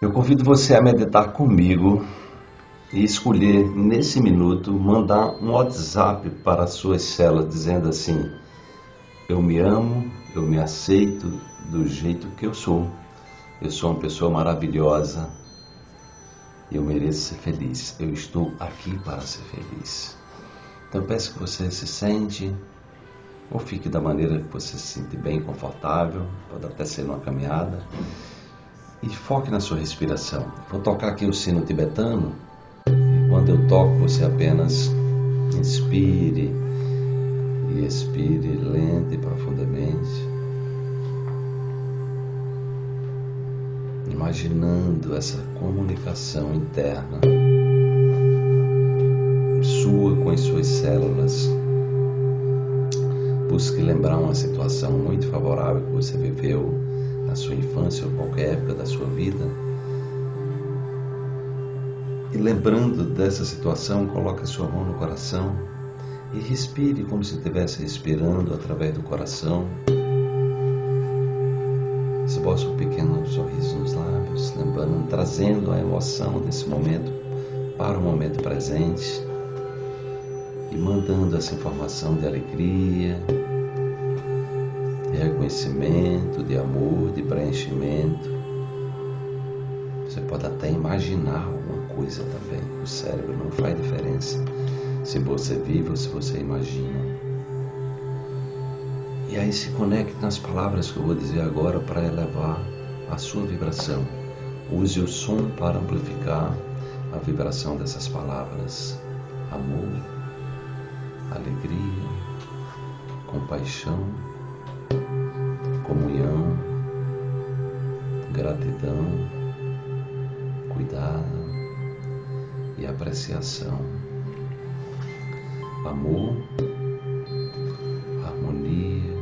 Eu convido você a meditar comigo e escolher nesse minuto mandar um WhatsApp para as suas células dizendo assim: Eu me amo, eu me aceito do jeito que eu sou. Eu sou uma pessoa maravilhosa eu mereço ser feliz. Eu estou aqui para ser feliz. Então peço que você se sente ou fique da maneira que você se sente bem, confortável, pode até ser uma caminhada. E foque na sua respiração. Vou tocar aqui o sino tibetano. Quando eu toco, você apenas inspire e expire lenta e profundamente. Imaginando essa comunicação interna sua com as suas células. Busque lembrar uma situação muito favorável que você viveu na sua infância ou qualquer época da sua vida. E lembrando dessa situação, coloque a sua mão no coração e respire como se estivesse respirando através do coração. Esboça um pequeno sorriso nos lábios, lembrando, trazendo a emoção desse momento para o momento presente e mandando essa informação de alegria, de reconhecimento, de amor, de preenchimento. Você pode até imaginar alguma coisa também. O cérebro não faz diferença se você vive ou se você imagina. E aí se conecte nas palavras que eu vou dizer agora para elevar a sua vibração. Use o som para amplificar a vibração dessas palavras. Amor, alegria, compaixão, comunhão, gratidão, cuidado e apreciação. Amor, harmonia,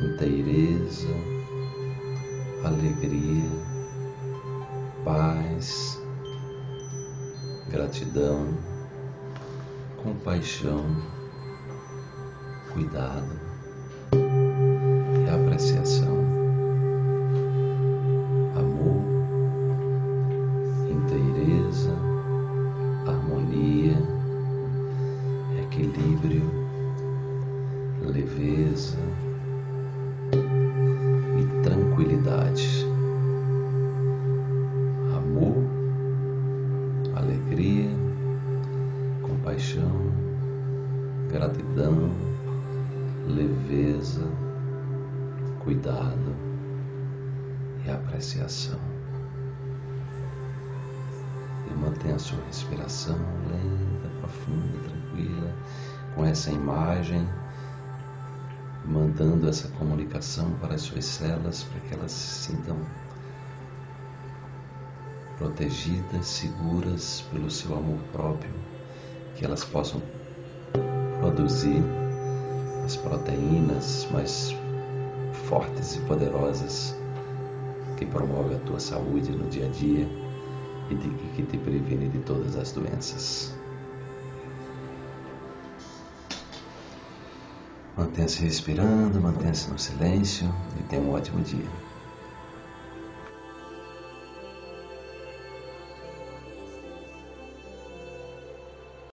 inteireza, alegria, paz, gratidão compaixão, cuidado equilíbrio, leveza e tranquilidade. Amor, alegria, compaixão, gratidão, leveza, cuidado e apreciação. E mantenha a sua respiração lenta, profunda, tranquila, com essa imagem, mandando essa comunicação para as suas células para que elas se sintam protegidas, seguras pelo seu amor próprio, que elas possam produzir as proteínas mais fortes e poderosas que promovem a tua saúde no dia a dia e de, que te previne de todas as doenças. Mantenha-se respirando, mantenha-se no silêncio e tenha um ótimo dia.